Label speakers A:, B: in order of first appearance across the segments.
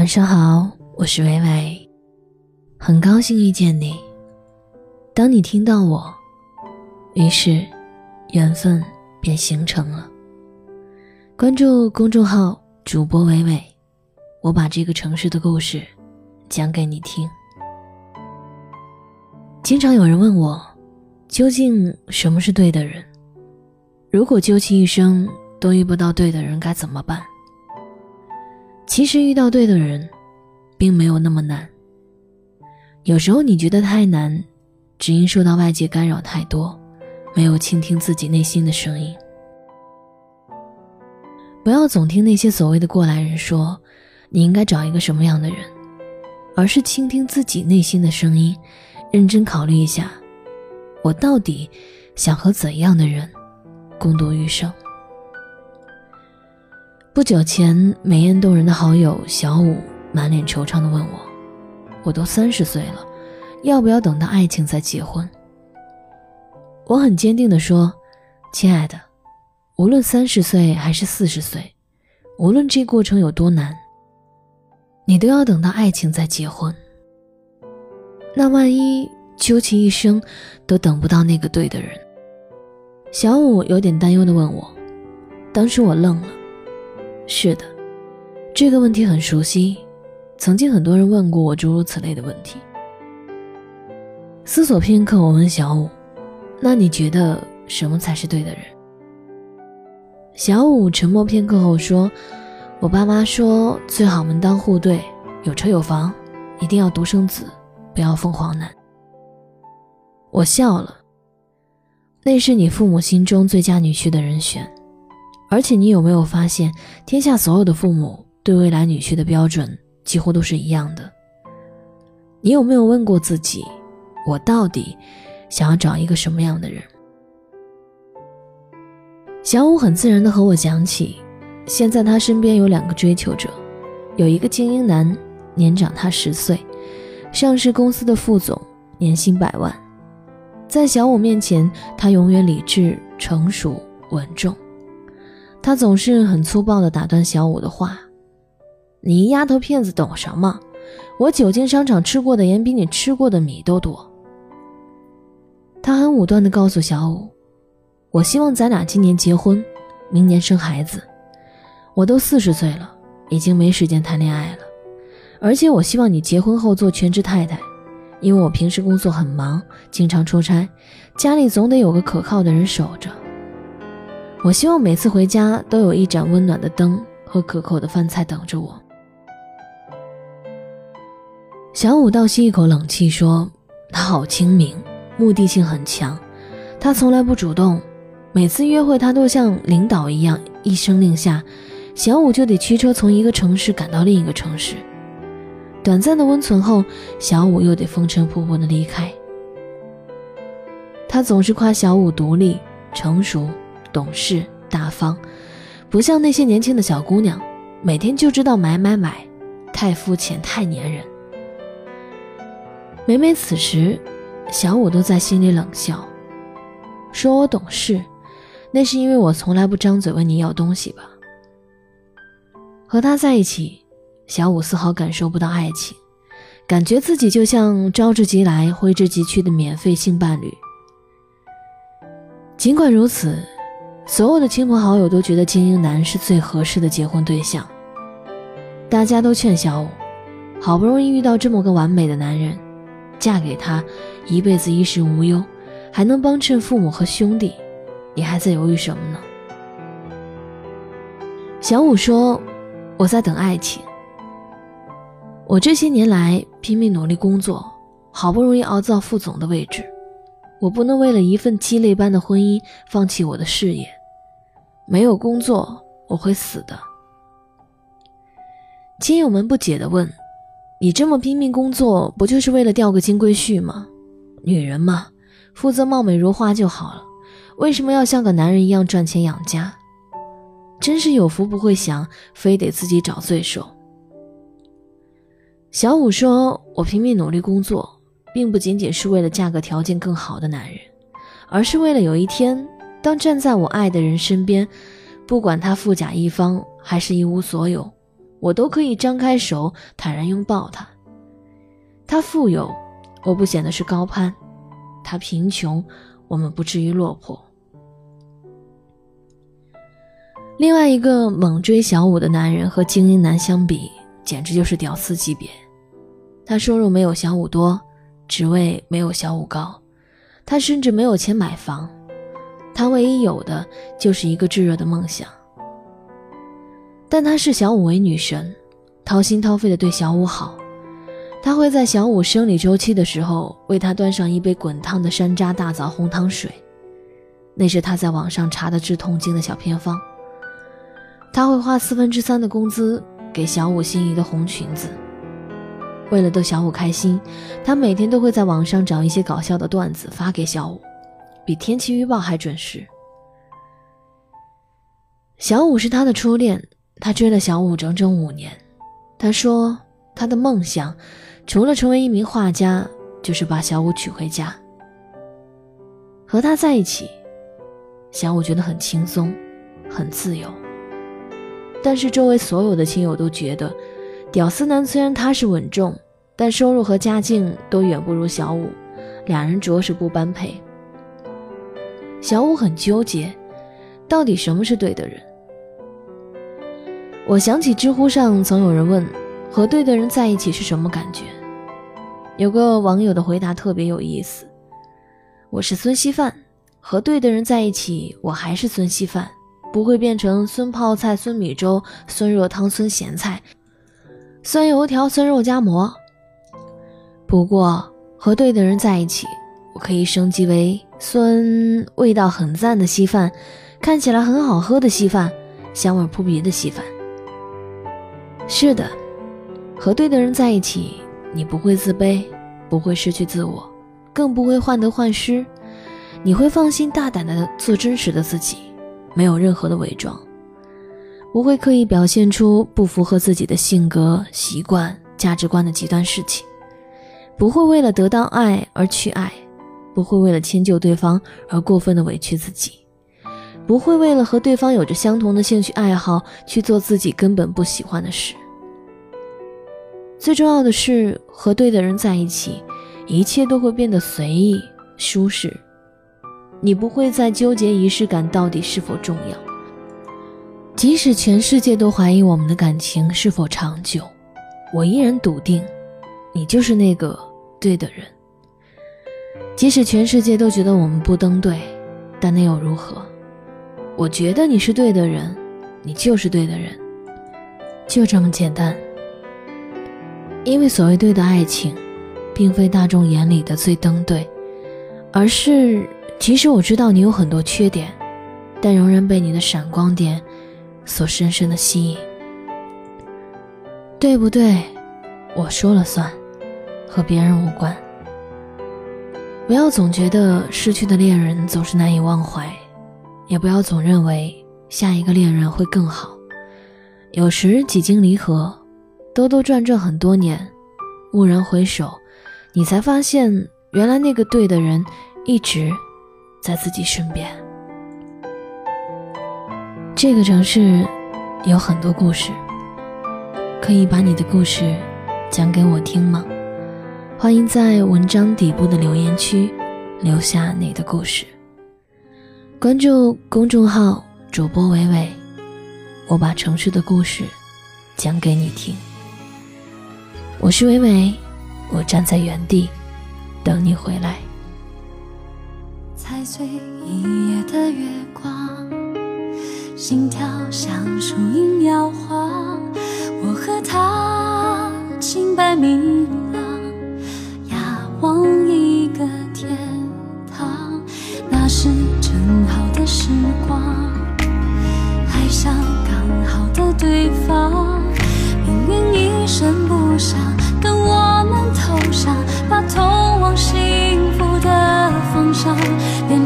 A: 晚上好，我是微微，很高兴遇见你。当你听到我，于是缘分便形成了。关注公众号主播微微，我把这个城市的故事讲给你听。经常有人问我，究竟什么是对的人？如果究其一生都遇不到对的人，该怎么办？其实遇到对的人，并没有那么难。有时候你觉得太难，只因受到外界干扰太多，没有倾听自己内心的声音。不要总听那些所谓的过来人说你应该找一个什么样的人，而是倾听自己内心的声音，认真考虑一下，我到底想和怎样的人共度余生。不久前，美艳动人的好友小五满脸惆怅地问我：“我都三十岁了，要不要等到爱情再结婚？”我很坚定地说：“亲爱的，无论三十岁还是四十岁，无论这过程有多难，你都要等到爱情再结婚。那万一究其一生都等不到那个对的人？”小五有点担忧地问我，当时我愣了。是的，这个问题很熟悉，曾经很多人问过我诸如此类的问题。思索片刻，我问小五：“那你觉得什么才是对的人？”小五沉默片刻后说：“我爸妈说最好门当户对，有车有房，一定要独生子，不要凤凰男。”我笑了，那是你父母心中最佳女婿的人选。而且你有没有发现，天下所有的父母对未来女婿的标准几乎都是一样的？你有没有问过自己，我到底想要找一个什么样的人？小五很自然地和我讲起，现在他身边有两个追求者，有一个精英男，年长他十岁，上市公司的副总，年薪百万，在小五面前，他永远理智、成熟、稳重。他总是很粗暴地打断小五的话：“你丫头片子懂什么？我久经商场吃过的盐比你吃过的米都多。”他很武断地告诉小五：“我希望咱俩今年结婚，明年生孩子。我都四十岁了，已经没时间谈恋爱了。而且我希望你结婚后做全职太太，因为我平时工作很忙，经常出差，家里总得有个可靠的人守着。”我希望每次回家都有一盏温暖的灯和可口的饭菜等着我。小五倒吸一口冷气说：“他好精明，目的性很强。他从来不主动，每次约会他都像领导一样，一声令下，小五就得驱车从一个城市赶到另一个城市。短暂的温存后，小五又得风尘仆仆的离开。他总是夸小五独立、成熟。”懂事大方，不像那些年轻的小姑娘，每天就知道买买买，太肤浅，太粘人。每每此时，小五都在心里冷笑，说我懂事，那是因为我从来不张嘴问你要东西吧。和他在一起，小五丝毫感受不到爱情，感觉自己就像招之即来挥之即去的免费性伴侣。尽管如此。所有的亲朋好友都觉得精英男是最合适的结婚对象。大家都劝小五，好不容易遇到这么个完美的男人，嫁给他，一辈子衣食无忧，还能帮衬父母和兄弟，你还在犹豫什么呢？小五说：“我在等爱情。我这些年来拼命努力工作，好不容易熬到副总的位置，我不能为了一份鸡肋般的婚姻放弃我的事业。”没有工作，我会死的。亲友们不解地问：“你这么拼命工作，不就是为了钓个金龟婿吗？女人嘛，负责貌美如花就好了，为什么要像个男人一样赚钱养家？真是有福不会享，非得自己找罪受。”小五说：“我拼命努力工作，并不仅仅是为了嫁个条件更好的男人，而是为了有一天。”当站在我爱的人身边，不管他富甲一方还是一无所有，我都可以张开手坦然拥抱他。他富有，我不显得是高攀；他贫穷，我们不至于落魄。另外一个猛追小五的男人和精英男相比，简直就是屌丝级别。他收入没有小五多，职位没有小五高，他甚至没有钱买房。他唯一有的就是一个炙热的梦想。但他视小五为女神，掏心掏肺的对小五好。他会在小五生理周期的时候为他端上一杯滚烫的山楂大枣红糖水，那是他在网上查的治痛经的小偏方。他会花四分之三的工资给小五心仪的红裙子。为了逗小五开心，他每天都会在网上找一些搞笑的段子发给小五，比天气预报还准时。小五是他的初恋，他追了小五整整五年。他说他的梦想，除了成为一名画家，就是把小五娶回家。和他在一起，小五觉得很轻松，很自由。但是周围所有的亲友都觉得，屌丝男虽然踏实稳重，但收入和家境都远不如小五，两人着实不般配。小五很纠结，到底什么是对的人？我想起知乎上总有人问，和对的人在一起是什么感觉？有个网友的回答特别有意思：我是孙稀饭，和对的人在一起，我还是孙稀饭。不会变成孙泡菜、孙米粥、孙热汤、孙咸菜、酸油条、酸肉夹馍。不过和对的人在一起，我可以升级为酸味道很赞的稀饭，看起来很好喝的稀饭，香味扑鼻的稀饭。是的，和对的人在一起，你不会自卑，不会失去自我，更不会患得患失，你会放心大胆的做真实的自己。没有任何的伪装，不会刻意表现出不符合自己的性格、习惯、价值观的极端事情，不会为了得到爱而去爱，不会为了迁就对方而过分的委屈自己，不会为了和对方有着相同的兴趣爱好去做自己根本不喜欢的事。最重要的是，和对的人在一起，一切都会变得随意、舒适。你不会再纠结仪式感到底是否重要，即使全世界都怀疑我们的感情是否长久，我依然笃定，你就是那个对的人。即使全世界都觉得我们不登对，但那又如何？我觉得你是对的人，你就是对的人，就这么简单。因为所谓对的爱情，并非大众眼里的最登对，而是。即使我知道你有很多缺点，但仍然被你的闪光点所深深的吸引。对不对？我说了算，和别人无关。不要总觉得失去的恋人总是难以忘怀，也不要总认为下一个恋人会更好。有时几经离合，兜兜转转很多年，蓦然回首，你才发现原来那个对的人一直。在自己身边。这个城市有很多故事，可以把你的故事讲给我听吗？欢迎在文章底部的留言区留下你的故事。关注公众号主播伟伟，我把城市的故事讲给你听。我是伟伟，我站在原地等你回来。
B: 踩碎一夜的月光，心跳像树影摇晃。我和他清白明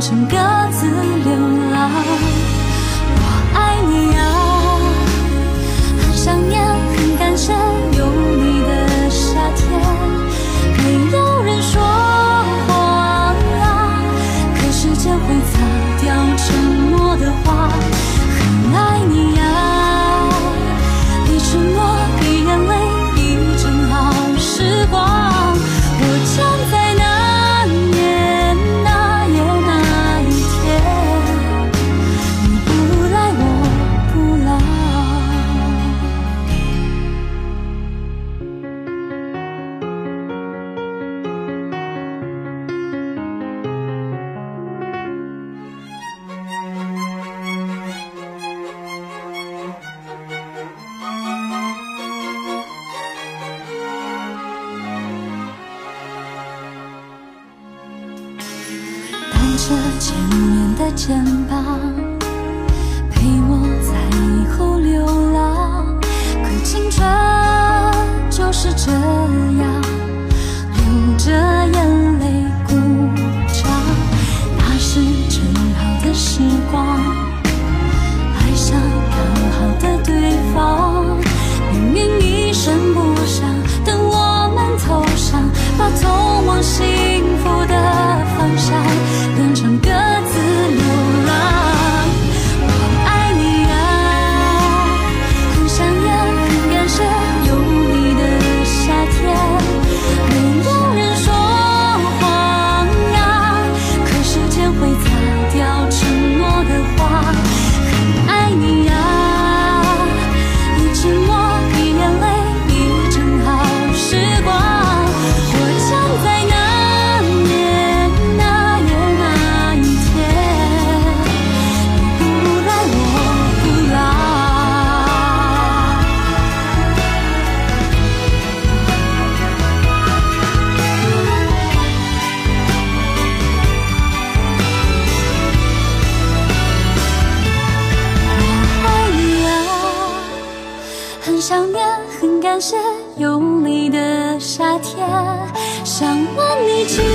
B: 整个肩膀，想问你今